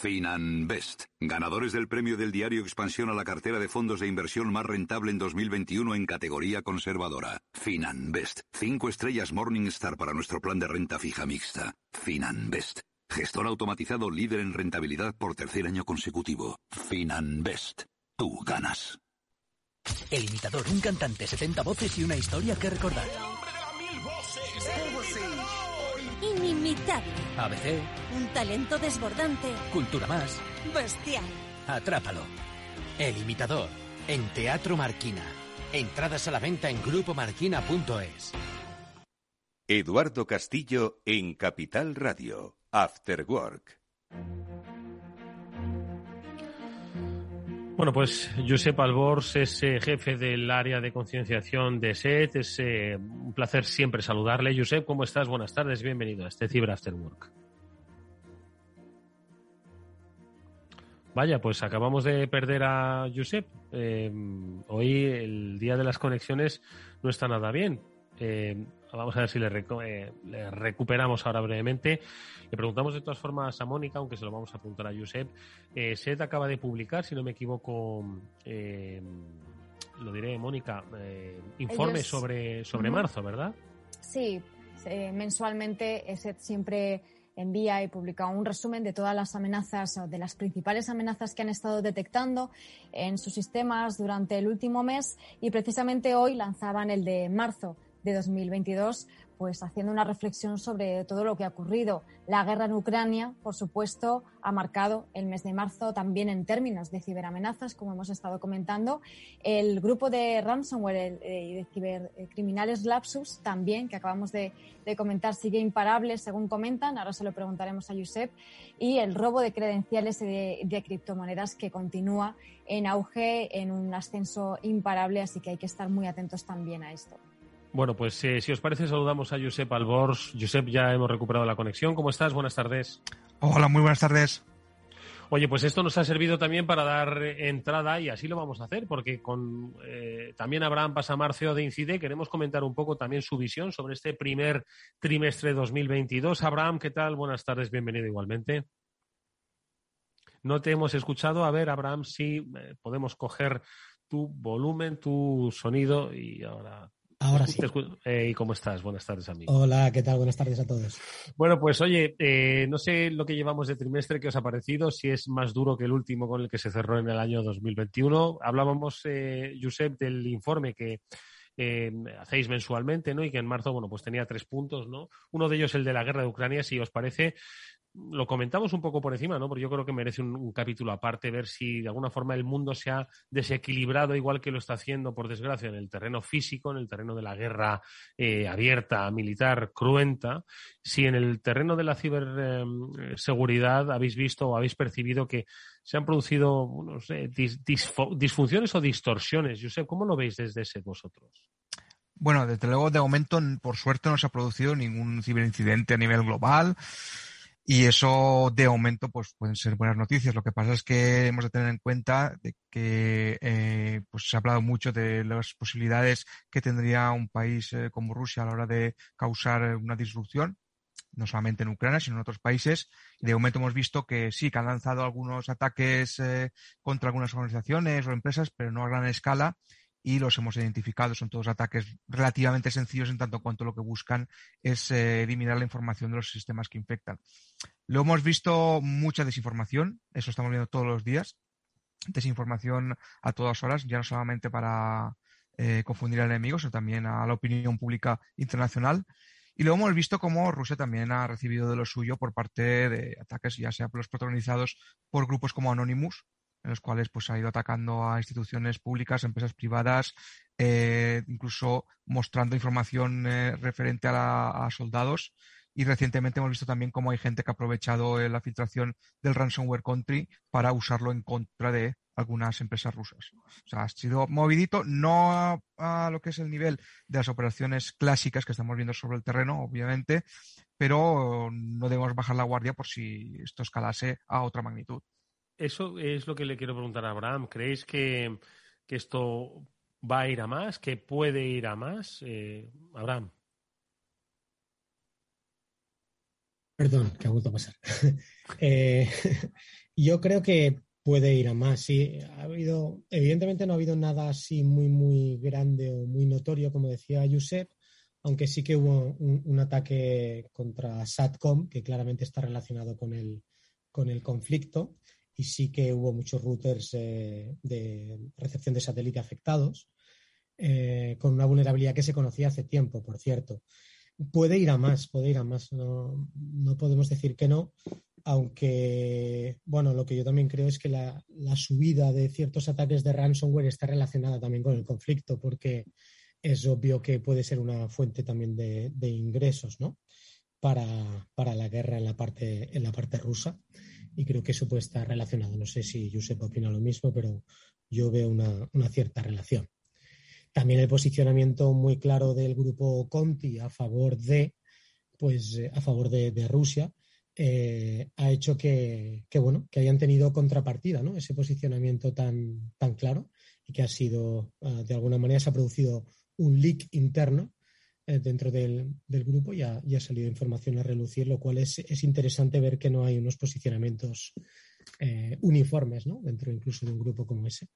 Finanbest, ganadores del premio del diario Expansión a la cartera de fondos de inversión más rentable en 2021 en categoría conservadora. Finanbest, cinco estrellas Morningstar para nuestro plan de renta fija mixta. Finanbest, gestor automatizado líder en rentabilidad por tercer año consecutivo. Finanbest, tú ganas. El imitador, un cantante, 70 voces y una historia que recordar. Inimitable. ABC. Un talento desbordante. Cultura más. Bestial. Atrápalo. El imitador. En Teatro Marquina. Entradas a la venta en grupomarquina.es. Eduardo Castillo en Capital Radio. After Work. Bueno, pues Josep Albors es eh, jefe del área de concienciación de SET. Es eh, un placer siempre saludarle. Josep, ¿cómo estás? Buenas tardes, bienvenido a este Cyber After Work. Vaya, pues acabamos de perder a Josep. Eh, hoy el día de las conexiones no está nada bien. Vamos a ver si le, le recuperamos ahora brevemente. Le preguntamos de todas formas a Mónica, aunque se lo vamos a preguntar a Josep. Eh, SED acaba de publicar, si no me equivoco, eh, lo diré, Mónica, eh, informe sobre, sobre marzo, ¿verdad? Sí, eh, mensualmente SED siempre envía y publica un resumen de todas las amenazas o de las principales amenazas que han estado detectando en sus sistemas durante el último mes y precisamente hoy lanzaban el de marzo de 2022 pues haciendo una reflexión sobre todo lo que ha ocurrido. La guerra en Ucrania, por supuesto, ha marcado el mes de marzo también en términos de ciberamenazas, como hemos estado comentando. El grupo de ransomware eh, y de cibercriminales Lapsus también, que acabamos de, comentar, sigue imparable, según comentan. Ahora se lo preguntaremos a Josep. Y el robo de credenciales de, de criptomonedas que continúa en auge, en un ascenso imparable, así que hay que estar muy atentos también a esto. Bueno, pues eh, si os parece, saludamos a Josep Albors. Josep, ya hemos recuperado la conexión. ¿Cómo estás? Buenas tardes. Hola, muy buenas tardes. Oye, pues esto nos ha servido también para dar entrada y así lo vamos a hacer, porque con eh, también Abraham Pasamarcio de Incide queremos comentar un poco también su visión sobre este primer trimestre 2022. Abraham, ¿qué tal? Buenas tardes, bienvenido igualmente. No te hemos escuchado. A ver, Abraham, si eh, podemos coger tu volumen, tu sonido y ahora Ahora sí. ¿Y cómo estás? Buenas tardes, amigo. Hola, ¿qué tal? Buenas tardes a todos. Bueno, pues oye, eh, no sé lo que llevamos de trimestre, qué os ha parecido, si es más duro que el último con el que se cerró en el año 2021. Hablábamos, eh, Josep, del informe que eh, hacéis mensualmente, ¿no? Y que en marzo, bueno, pues tenía tres puntos, ¿no? Uno de ellos el de la guerra de Ucrania, si os parece, lo comentamos un poco por encima, ¿no? Porque yo creo que merece un, capítulo aparte ver si de alguna forma el mundo se ha desequilibrado igual que lo está haciendo, por desgracia, en el terreno físico, en el terreno de la guerra eh, abierta, militar, cruenta. Si en el terreno de la ciberseguridad habéis visto o habéis percibido que se han producido, no disfunciones o distorsiones. sé ¿cómo lo veis desde ese vosotros? Bueno, desde luego, de momento, por suerte, no se ha producido ningún ciberincidente a nivel global. Y eso, de momento, pues pueden ser buenas noticias. Lo que pasa es que hemos de tener en cuenta de que eh, pues se ha hablado mucho de las posibilidades que tendría un país eh, como Rusia a la hora de causar una disrupción, no solamente en Ucrania, sino en otros países. De momento hemos visto que sí, que han lanzado algunos ataques eh, contra algunas organizaciones o empresas, pero no a gran escala y los hemos identificado. Son todos ataques relativamente sencillos en tanto cuanto lo que buscan es eh, eliminar la información de los sistemas que infectan. Lo hemos visto mucha desinformación, eso estamos viendo todos los días. Desinformación a todas horas, ya no solamente para eh, confundir al enemigo, sino también a la opinión pública internacional. Y luego hemos visto cómo Rusia también ha recibido de lo suyo por parte de ataques, ya sea los protagonizados por grupos como Anonymous, en los cuales pues ha ido atacando a instituciones públicas, empresas privadas, eh, incluso mostrando información eh, referente a, soldados. Y recientemente hemos visto también cómo hay gente que ha aprovechado eh, la filtración del ransomware country para usarlo en contra de algunas empresas rusas. O sea, ha sido movidito, no a, lo que es el nivel de las operaciones clásicas que estamos viendo sobre el terreno, obviamente, pero no debemos bajar la guardia por si esto escalase a otra magnitud. Eso es lo que le quiero preguntar a Abraham. ¿Creéis que, esto va a ir a más? ¿Que puede ir a más? Eh, Abraham. Perdón, que ha vuelto a pasar. Eh, yo creo que puede ir a más. Sí, ha habido, evidentemente no ha habido nada así muy, muy grande o muy notorio, como decía Josep, aunque sí que hubo un, ataque contra SATCOM, que claramente está relacionado con el, con el conflicto y sí que hubo muchos routers eh, de recepción de satélite afectados, eh, con una vulnerabilidad que se conocía hace tiempo, por cierto. puede ir a más, puede ir a más. No, no, podemos decir que no, aunque, bueno, lo que yo también creo es que la, la, subida de ciertos ataques de ransomware está relacionada también con el conflicto, porque es obvio que puede ser una fuente también de, de ingresos, ¿no? Para, para, la guerra en la parte, en la parte rusa. Y creo que eso puede estar relacionado. No sé si Josep opina lo mismo, pero yo veo una, una cierta relación. También el posicionamiento muy claro del grupo Conti a favor de, pues, eh, a favor de, de Rusia eh, ha hecho que, que, bueno, que hayan tenido contrapartida, ¿no? Ese posicionamiento tan, tan claro y que ha sido, uh, de alguna manera, se ha producido un leak interno dentro del, del grupo y ha, y ha, salido información a relucir, lo cual es, es interesante ver que no hay unos posicionamientos eh, uniformes, ¿no? Dentro incluso de un grupo como ese.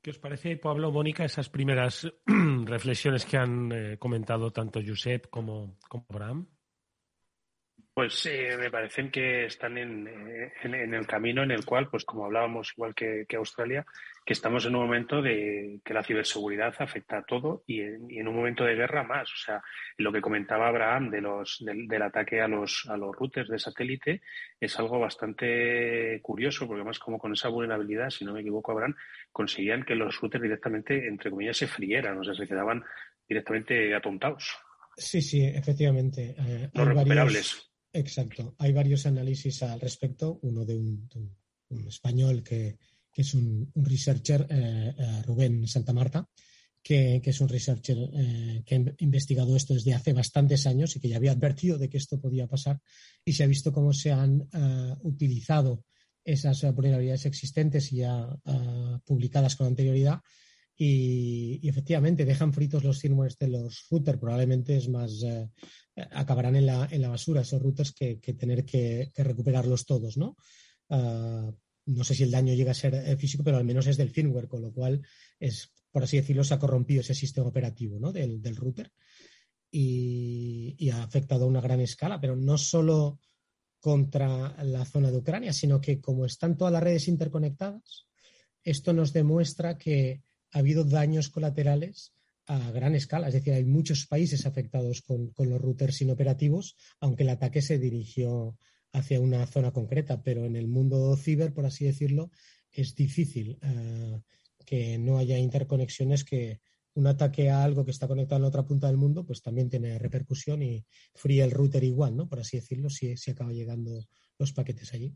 ¿Qué os parece, Pablo, Mónica, esas primeras reflexiones que han eh, comentado tanto Josep como, como Abraham? Pues eh, me parecen que están en, en, en, el camino en el cual, pues como hablábamos igual que, que, Australia, que estamos en un momento de que la ciberseguridad afecta a todo y en, y en un momento de guerra más. O sea, lo que comentaba Abraham de los, del, del, ataque a los, a los routers de satélite es algo bastante curioso, porque además como con esa vulnerabilidad, si no me equivoco, Abraham, conseguían que los routers directamente, entre comillas, se frieran, o sea, se quedaban directamente atontados. Sí, sí, efectivamente. Eh, no recuperables. Varios Exacto. Hay varios análisis al respecto. Uno de un, de un, un español que, que, es un, un researcher, eh, eh, Rubén Santamarta, que, que, es un researcher eh, que ha investigado esto desde hace bastantes años y que ya había advertido de que esto podía pasar y se ha visto cómo se han uh, utilizado esas vulnerabilidades existentes y ya publicadas con anterioridad y, y, efectivamente dejan fritos los firmwares de los routers. Probablemente es más, eh, acabarán en la, en la, basura esos routers que, que tener que, que, recuperarlos todos, ¿no? No sé si el daño llega a ser eh, físico, pero al menos es del firmware, con lo cual es, por así decirlo, se ha corrompido ese sistema operativo ¿no? del, del router y, y, ha afectado a una gran escala, pero no solo contra la zona de Ucrania, sino que como están todas las redes interconectadas, esto nos demuestra que ha habido daños colaterales a gran escala. Es decir, hay muchos países afectados con, con, los routers inoperativos, aunque el ataque se dirigió hacia una zona concreta. Pero en el mundo ciber, por así decirlo, es difícil uh, que no haya interconexiones que un ataque a algo que está conectado en la otra punta del mundo, pues también tiene repercusión y fría el router igual, ¿no? Por así decirlo, si, si acaba llegando los paquetes allí.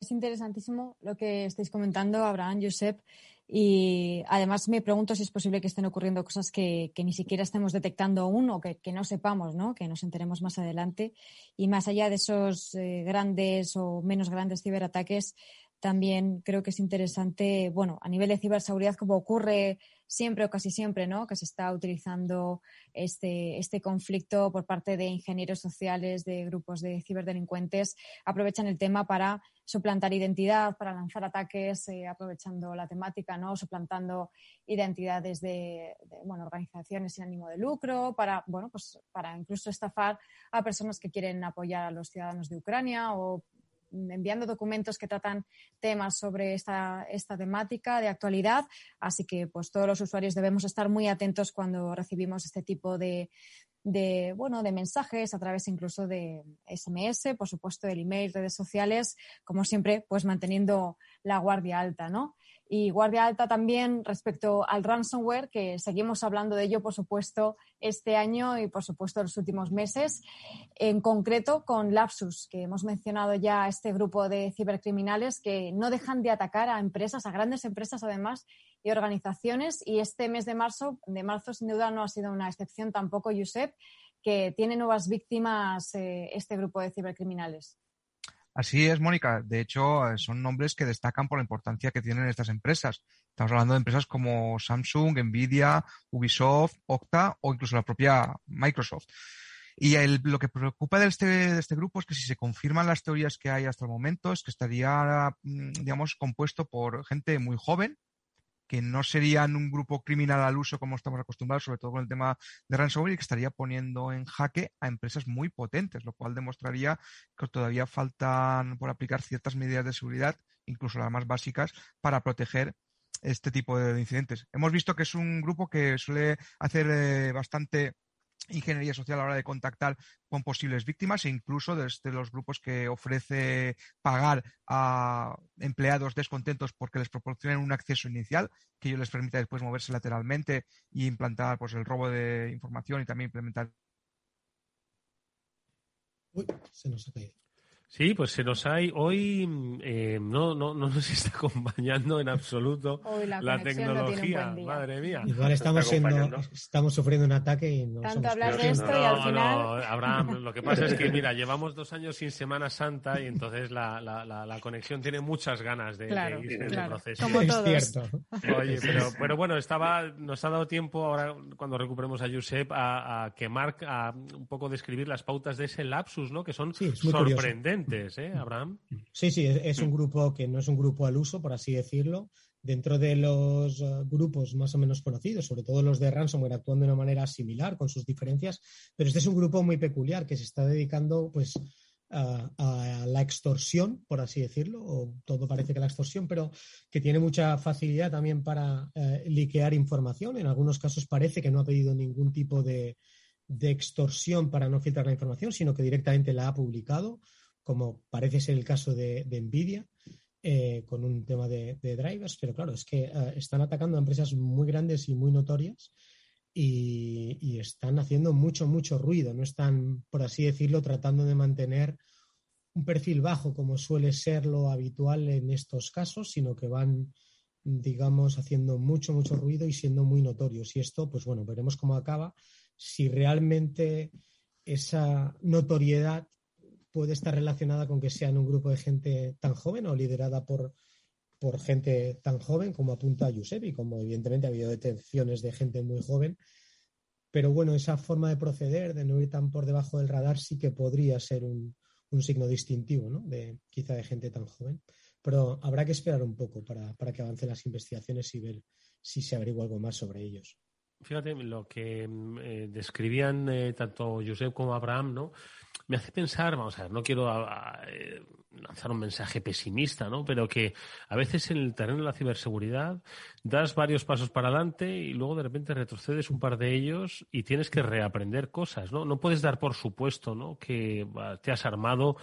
Es interesantísimo lo que estáis comentando, Abraham, Josep, y además me pregunto si es posible que estén ocurriendo cosas que, ni siquiera estemos detectando aún o que, que, no sepamos, ¿no? que nos enteremos más adelante. Y más allá de esos eh, grandes o menos grandes ciberataques, también creo que es interesante, bueno, a nivel de ciberseguridad, como ocurre siempre o casi siempre, ¿no? Que se está utilizando este, este conflicto por parte de ingenieros sociales, de grupos de ciberdelincuentes, aprovechan el tema para suplantar identidad, para lanzar ataques, eh, aprovechando la temática, ¿no? Suplantando identidades de, de, bueno, organizaciones sin ánimo de lucro, para, bueno, pues para incluso estafar a personas que quieren apoyar a los ciudadanos de Ucrania o enviando documentos que tratan temas sobre esta, esta temática de actualidad. Así que pues todos los usuarios debemos estar muy atentos cuando recibimos este tipo de, de, bueno, de mensajes a través incluso de SMS, por supuesto, el email, redes sociales, como siempre, pues manteniendo la guardia alta, ¿no? Y guardia alta también respecto al ransomware, que seguimos hablando de ello, por supuesto, este año y, por supuesto, los últimos meses. En concreto, con Lapsus, que hemos mencionado ya este grupo de cibercriminales que no dejan de atacar a empresas, a grandes empresas además, y organizaciones. Y este mes de marzo, de marzo sin duda no ha sido una excepción tampoco, Josep, que tiene nuevas víctimas eh, este grupo de cibercriminales. Así es, Mónica. De hecho, eh, son nombres que destacan por la importancia que tienen estas empresas. Estamos hablando de empresas como Samsung, Nvidia, Ubisoft, Okta o incluso la propia Microsoft. Y lo que preocupa de este, de este grupo es que si se confirman las teorías que hay hasta el momento, es que estaría, mm, digamos, compuesto por gente muy joven, que no serían un grupo criminal al uso como estamos acostumbrados, sobre todo con el tema de ransomware, y que estaría poniendo en jaque a empresas muy potentes, lo cual demostraría que todavía faltan por aplicar ciertas medidas de seguridad, incluso las más básicas, para proteger este tipo de incidentes. Hemos visto que es un grupo que suele hacer eh, bastante ingeniería social a la hora de contactar con posibles víctimas e incluso desde los grupos que ofrece pagar a empleados descontentos porque les proporcionen un acceso inicial que ellos les permita después moverse lateralmente y implantar pues el robo de información y también implementar Uy, se nos ha caído. Sí, pues se nos hay hoy eh, no, no, no nos está acompañando en absoluto la, tecnología. Madre mía. Igual estamos siendo, estamos sufriendo un ataque y no Tanto hablar de esto y al final. No, Abraham, lo que pasa es que mira, llevamos dos años sin Semana Santa y entonces la, la, la, conexión tiene muchas ganas de, claro, irse claro. proceso. Como es todos. cierto. Oye, pero, pero bueno, estaba, nos ha dado tiempo ahora cuando recuperemos a Josep a, a que Marc a un poco describir las pautas de ese lapsus, ¿no? Que son Sí, es muy curioso. ¿Eh? Sí, sí, es, un grupo que no es un grupo al uso, por así decirlo. Dentro de los eh, grupos más o menos conocidos, sobre todo los de ransomware, actúan de una manera similar con sus diferencias, pero este es un grupo muy peculiar que se está dedicando, pues, a, la extorsión, por así decirlo, o todo parece que la extorsión, pero que tiene mucha facilidad también para eh, liquear información. En algunos casos parece que no ha pedido ningún tipo de extorsión para no filtrar la información, sino que directamente la ha publicado, como parece ser el caso de, Nvidia, eh, con un tema de, de drivers. Pero claro, es que eh, están atacando a empresas muy grandes y muy notorias y, y están haciendo mucho, mucho ruido. No están, por así decirlo, tratando de mantener un perfil bajo como suele ser lo habitual en estos casos, sino que van, digamos, haciendo mucho, mucho ruido y siendo muy notorios. Y esto, pues bueno, veremos cómo acaba, si realmente esa notoriedad puede estar relacionada con que sean un grupo de gente tan joven o liderada por, por gente tan joven como apunta Giuseppe, como evidentemente ha habido detenciones de gente muy joven. Pero bueno, esa forma de proceder, de no ir tan por debajo del radar, sí que podría ser un, un signo distintivo, ¿no? De, quizá de gente tan joven. Pero habrá que esperar un poco para, para que avancen las investigaciones y ver si se averigua algo más sobre ellos. Fíjate, lo que mm, eh, describían eh, tanto Josep como Abraham, ¿no? Me hace pensar, vamos a ver, no quiero a- a, eh, lanzar un mensaje pesimista, ¿no? Pero que a veces en el terreno de la ciberseguridad das varios pasos para adelante y luego de repente retrocedes un par de ellos y tienes que reaprender cosas, ¿no? No puedes dar por supuesto, ¿no? Que ah, te has armado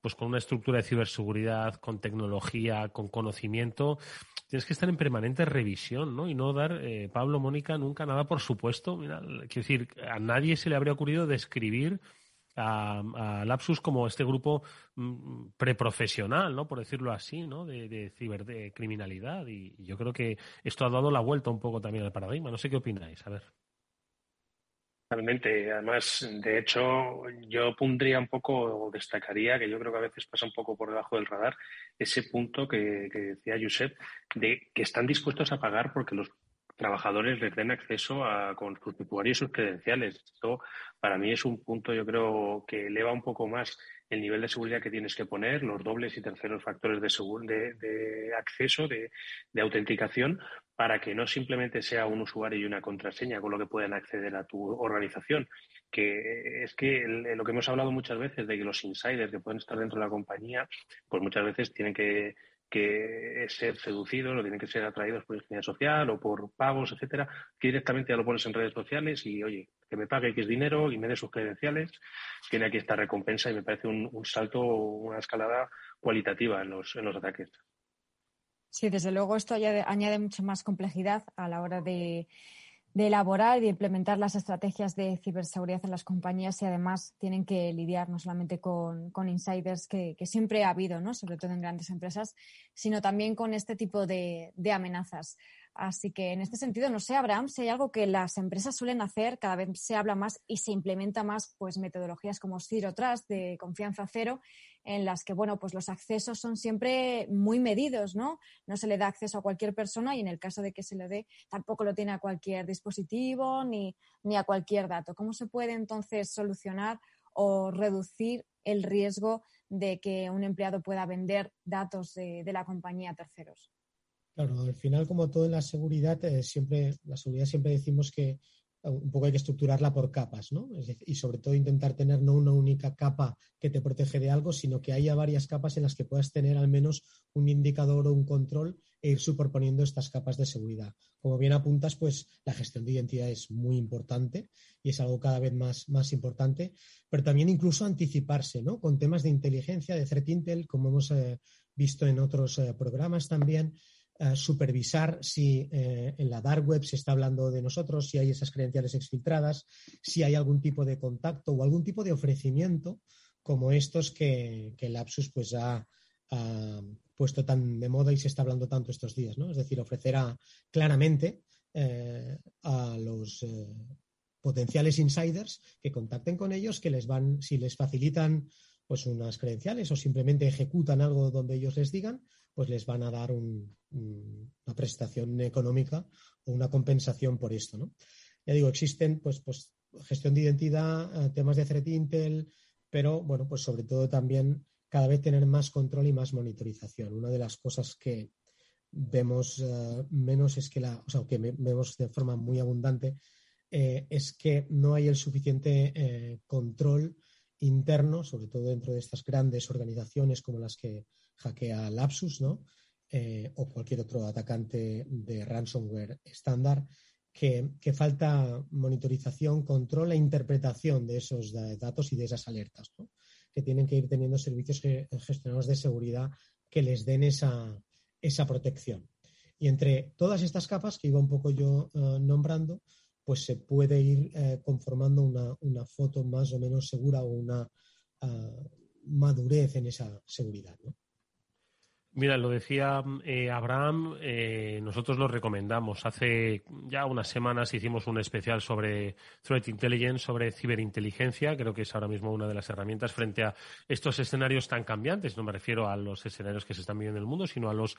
pues con una estructura de ciberseguridad, con tecnología, con conocimiento, tienes que estar en permanente revisión, ¿no? Y no dar, eh, Pablo, Mónica, nunca nada por supuesto. Mira, quiero decir, a nadie se le habría ocurrido describir a, a Lapsus como este grupo mm, preprofesional, ¿no? Por decirlo así, ¿no? De, de cibercriminalidad. Y, yo creo que esto ha dado la vuelta un poco también al paradigma. No sé qué opináis. A ver. Totalmente. Además, de hecho, yo pondría un poco, o destacaría, que yo creo que a veces pasa un poco por debajo del radar, ese punto que, que decía Josep, de que están dispuestos a pagar porque los trabajadores les den acceso a, con sus usuarios y sus credenciales. Esto para mí es un punto, yo creo, que eleva un poco más el nivel de seguridad que tienes que poner, los dobles y terceros factores de, de, de acceso, de, de autenticación, para que no simplemente sea un usuario y una contraseña con lo que puedan acceder a tu organización. Que es que el- lo que hemos hablado muchas veces de que los insiders que pueden estar dentro de la compañía, pues muchas veces tienen que, que ser seducidos o tienen que ser atraídos por ingeniería social o por pagos, etcétera, que directamente ya lo pones en redes sociales y, oye, que me pague X dinero y me dé sus credenciales, tiene aquí esta recompensa y me parece un, un salto, una escalada cualitativa en los, en los ataques. Sí, desde luego esto añade, añade mucho más complejidad a la hora de, de elaborar y de implementar las estrategias de ciberseguridad en las compañías y además tienen que lidiar no solamente con, con insiders que, que siempre ha habido, ¿no? sobre todo en grandes empresas, sino también con este tipo de, de amenazas. Así que en este sentido, no sé, Abraham, si hay algo que las empresas suelen hacer, cada vez se habla más y se implementa más, pues metodologías como Zero Trust, de confianza cero, en las que, bueno, pues los accesos son siempre muy medidos, ¿no? No se le da acceso a cualquier persona y en el caso de que se le dé, tampoco lo tiene a cualquier dispositivo ni, ni a cualquier dato. ¿Cómo se puede entonces solucionar o reducir el riesgo de que un empleado pueda vender datos de, la compañía a terceros? Claro, al final, como todo en la seguridad, eh, siempre, la seguridad siempre decimos que un poco hay que estructurarla por capas, ¿no? y sobre todo intentar tener no una única capa que te protege de algo, sino que haya varias capas en las que puedas tener al menos un indicador o un control e ir superponiendo estas capas de seguridad. Como bien apuntas, pues la gestión de identidad es muy importante y es algo cada vez más, más importante, pero también incluso anticiparse, ¿no? Con temas de inteligencia, de threat intel, como hemos eh, visto en otros eh, programas también, eh, supervisar si eh, en la dark web se está hablando de nosotros, si hay esas credenciales exfiltradas, si hay algún tipo de contacto o algún tipo de ofrecimiento como estos que, que Lapsus pues ha, puesto tan de moda y se está hablando tanto estos días, ¿no? Es decir, ofrecerá claramente eh, a los potenciales insiders que contacten con ellos, que les van, si les facilitan pues unas credenciales o simplemente ejecutan algo donde ellos les digan, pues les van a dar una prestación económica o una compensación por esto, ¿no? Ya digo, existen pues, pues gestión de identidad, eh, temas de threat intel, pero bueno, pues sobre todo también cada vez tener más control y más monitorización. Una de las cosas que vemos eh, menos es que la, o sea, que vemos de forma muy abundante eh, es que no hay el suficiente control interno, sobre todo dentro de estas grandes organizaciones como las que hackea Lapsus, ¿no? Eh, o cualquier otro atacante de ransomware estándar, que, falta monitorización, control e interpretación de esos datos y de esas alertas, que tienen que ir teniendo servicios gestionados de seguridad que les den esa, esa protección. Y entre todas estas capas que iba un poco yo eh, nombrando, pues se puede ir eh, conformando una, una, foto más o menos segura o una ah, madurez en esa seguridad. ¿no? Mira, lo decía eh, Abraham, eh, nosotros lo recomendamos. Hace ya unas semanas hicimos un especial sobre Threat Intelligence, sobre ciberinteligencia. Creo que es ahora mismo una de las herramientas frente a estos escenarios tan cambiantes. No me refiero a los escenarios que se están viviendo en el mundo, sino a los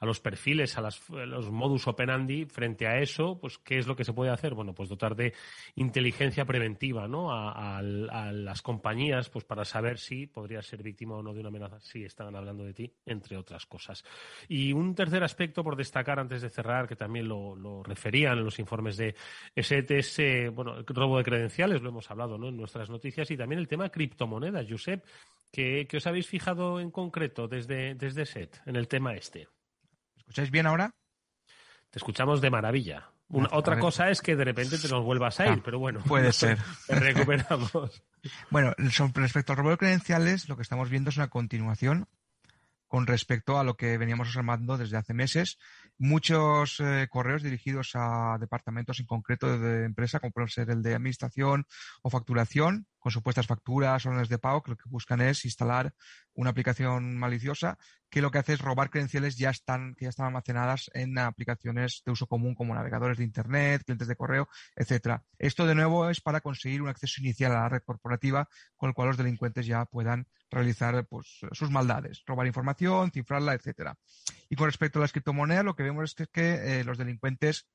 a los perfiles, a, los modus operandi, frente a eso, pues, ¿qué es lo que se puede hacer? Bueno, pues dotar de inteligencia preventiva, ¿no? A, las compañías, pues para saber si podría ser víctima o no de una amenaza, si están hablando de ti, entre otras cosas. Y un tercer aspecto por destacar antes de cerrar, que también lo, referían en los informes de SET, es, eh, bueno, el robo de credenciales, lo hemos hablado, ¿no? En nuestras noticias, y también el tema criptomonedas, Josep, que, os habéis fijado en concreto desde, desde SET en el tema este escucháis bien ahora? Te escuchamos de maravilla. otra cosa es que de repente te nos vuelvas a ir, ah, pero bueno. Puede ser. recuperamos. bueno, respecto al robo de credenciales, lo que estamos viendo es una continuación con respecto a lo que veníamos observando desde hace meses. Muchos eh, correos dirigidos a departamentos en concreto de, empresa, como puede ser el de administración o facturación, con supuestas facturas, órdenes de pago, que lo que buscan es instalar una aplicación maliciosa que lo que hace es robar credenciales ya están, que ya están almacenadas en aplicaciones de uso común como navegadores de Internet, clientes de correo, etcétera. Esto de nuevo es para conseguir un acceso inicial a la red corporativa con el cual los delincuentes ya puedan realizar pues, sus maldades, robar información, cifrarla, etcétera. Y con respecto a las criptomonedas, lo que vemos es que, eh, los delincuentes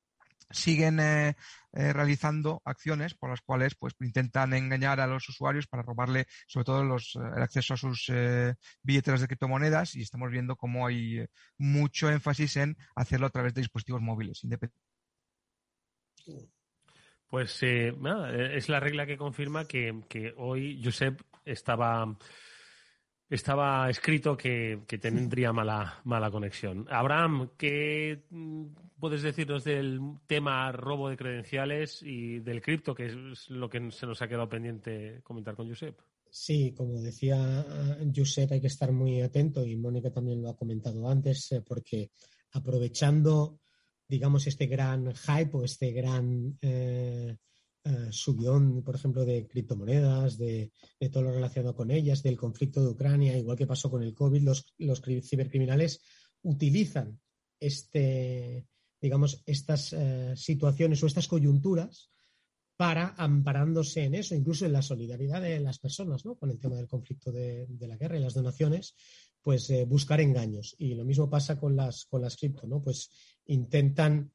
siguen eh, eh, realizando acciones por las cuales pues intentan engañar a los usuarios para robarle sobre todo los, el acceso a sus billeteras de criptomonedas. Y estamos viendo cómo hay mucho énfasis en hacerlo a través de dispositivos móviles Pues es la regla que confirma que, que hoy Josep estaba estaba escrito que, tendría mala, mala conexión. Abraham, ¿qué mm, puedes decirnos del tema robo de credenciales y del cripto, que es lo que se nos ha quedado pendiente comentar con Josep? Sí, como decía Josep, hay que estar muy atento y Mónica también lo ha comentado antes, eh, porque aprovechando, digamos, este gran hype o este gran eh, eh, subión, por ejemplo, de criptomonedas, de, todo lo relacionado con ellas, del conflicto de Ucrania, igual que pasó con el COVID, los, cibercriminales utilizan este, digamos, estas eh, situaciones o estas coyunturas para, amparándose en eso, incluso en la solidaridad de las personas, ¿no? Con el tema del conflicto de, la guerra y las donaciones, pues eh, buscar engaños. Y lo mismo pasa con las, con las cripto, ¿no? Pues intentan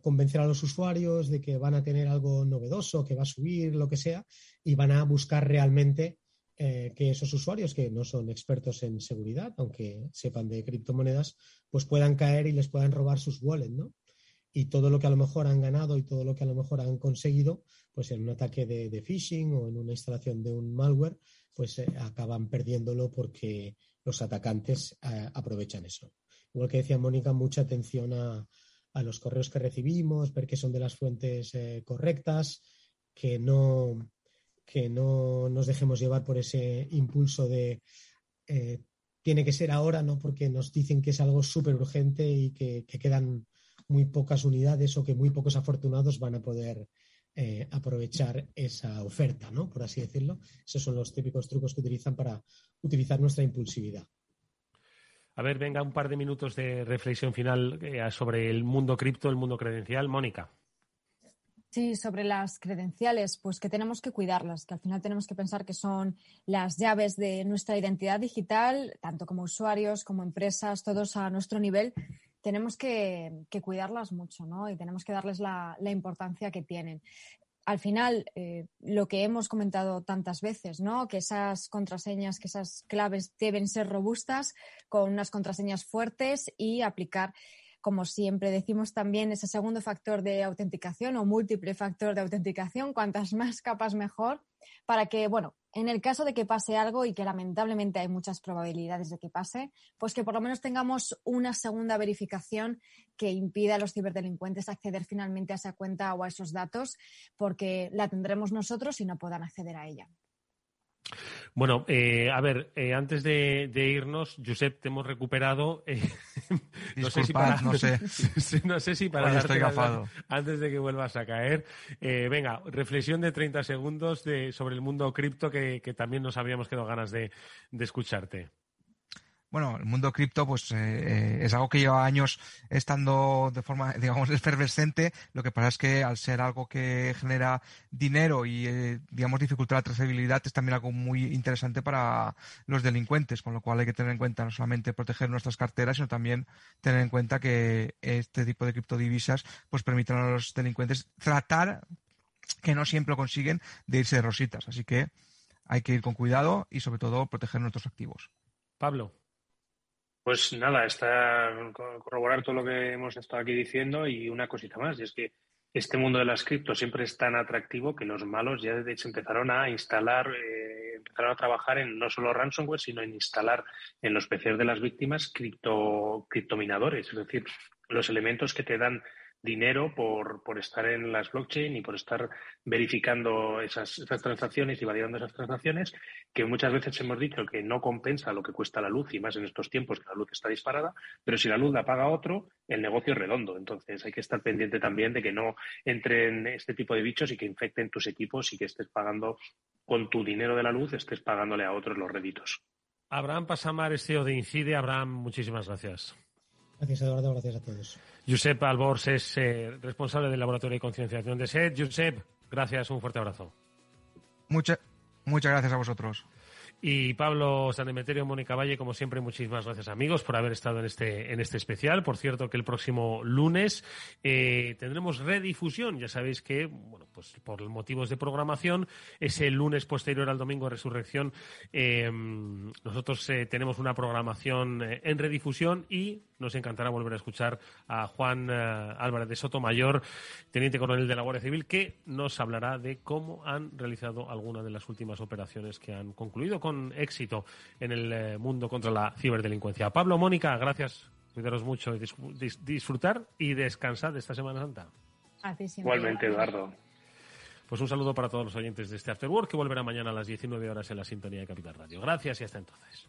convencer a los usuarios de que van a tener algo novedoso, que va a subir, lo que sea, y van a buscar realmente eh, que esos usuarios que no son expertos en seguridad, aunque sepan de criptomonedas, pues puedan caer y les puedan robar sus wallets, ¿no? y todo lo que a lo mejor han ganado y todo lo que a lo mejor han conseguido, pues en un ataque de, phishing o en una instalación de un malware, pues eh, acaban perdiéndolo porque los atacantes eh, aprovechan eso. Igual que decía Mónica, mucha atención a, los correos que recibimos, ver que son de las fuentes eh, correctas, que no, que no nos dejemos llevar por ese impulso de tiene que ser ahora, ¿no? Porque nos dicen que es algo súper urgente y que, quedan muy pocas unidades o que muy pocos afortunados van a poder eh, aprovechar esa oferta, ¿no? Por así decirlo. Esos son los típicos trucos que utilizan para utilizar nuestra impulsividad. A ver, venga, un par de minutos de reflexión final eh, sobre el mundo cripto, el mundo credencial. Mónica. Sí, sobre las credenciales, pues que tenemos que cuidarlas, que al final tenemos que pensar que son las llaves de nuestra identidad digital, tanto como usuarios, como empresas, todos a nuestro nivel. Tenemos que, cuidarlas mucho, ¿no? Y tenemos que darles la, importancia que tienen al final, eh, lo que hemos comentado tantas veces, ¿no? Que esas contraseñas, que esas claves deben ser robustas, con unas contraseñas fuertes y aplicar como siempre decimos también, ese segundo factor de autenticación o múltiple factor de autenticación, cuantas más capas mejor, para que, bueno, en el caso de que pase algo y que lamentablemente hay muchas probabilidades de que pase, pues que por lo menos tengamos una segunda verificación que impida a los ciberdelincuentes acceder finalmente a esa cuenta o a esos datos, porque la tendremos nosotros y no puedan acceder a ella. Bueno, eh, a ver, eh, antes de, irnos, Josep, te hemos recuperado. Eh, no, sé si para, no sé. no sé si para estoy gafado. antes de que vuelvas a caer. venga, reflexión de 30 segundos de, sobre el mundo cripto que, también nos habíamos quedado ganas de escucharte. Bueno, el mundo cripto pues eh, eh, es algo que lleva años estando de forma, digamos, efervescente. Lo que pasa es que al ser algo que genera dinero y, eh, digamos, dificulta la trazabilidad, es también algo muy interesante para los delincuentes, con lo cual hay que tener en cuenta no solamente proteger nuestras carteras, sino también tener en cuenta que este tipo de criptodivisas pues permiten a los delincuentes tratar, que no siempre lo consiguen, de irse de rositas. Así que hay que ir con cuidado y sobre todo proteger nuestros activos. Pablo. Pues nada, está corroborar todo lo que hemos estado aquí diciendo y una cosita más, y es que este mundo de las cripto siempre es tan atractivo que los malos ya de hecho empezaron a instalar, eh, empezaron a trabajar en no solo ransomware, sino en instalar en los PCs de las víctimas cripto, criptominadores, es decir, los elementos que te dan dinero por, por estar en las blockchain y por estar verificando esas, esas transacciones y validando esas transacciones, que muchas veces hemos dicho que no compensa lo que cuesta la luz y más en estos tiempos que la luz está disparada, pero si la luz la paga otro, el negocio es redondo. Entonces hay que estar pendiente también de que no entren este tipo de bichos y que infecten tus equipos y que estés pagando con tu dinero de la luz, estés pagándole a otros los réditos. Abraham Pasamar, CEO de Incide. Abraham, muchísimas gracias. Gracias, Eduardo. Gracias a todos. Josep Albors es eh, responsable del Laboratorio de Concienciación de SED. Josep, gracias. Un fuerte abrazo. muchas gracias a vosotros. Y Pablo San Mónica Valle, como siempre, muchísimas gracias amigos por haber estado en este, en este especial. Por cierto, que el próximo lunes eh, tendremos redifusión. Ya sabéis que, bueno, pues por motivos de programación, ese lunes posterior al domingo de resurrección, eh, nosotros eh, tenemos una programación en redifusión y nos encantará volver a escuchar a Juan Álvarez de Sotomayor, teniente coronel de la Guardia Civil, que nos hablará de cómo han realizado algunas de las últimas operaciones que han concluido con éxito en el eh, mundo contra la ciberdelincuencia. Pablo, Mónica, gracias. Cuidaros mucho y disfrutar y descansar de esta Semana Santa. Igualmente, Eduardo. Pues un saludo para todos los oyentes de este After Work que volverá mañana a las 19 horas en la sintonía de Capital Radio. Gracias y hasta entonces.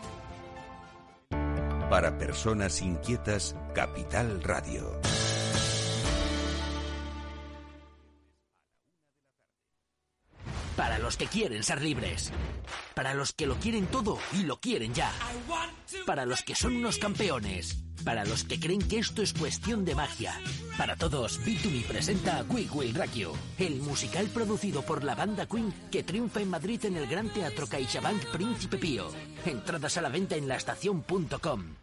Para personas inquietas, Capital Radio. Para los que quieren ser libres. Para los que lo quieren todo y lo quieren ya. Para los que son unos campeones. Para los que creen que esto es cuestión de magia. Para todos, B2B presenta Quick Will Rock el musical producido por la banda Queen que triunfa en Madrid en el Gran Teatro CaixaBank Príncipe Pío. Entradas a la venta en laestacion.com.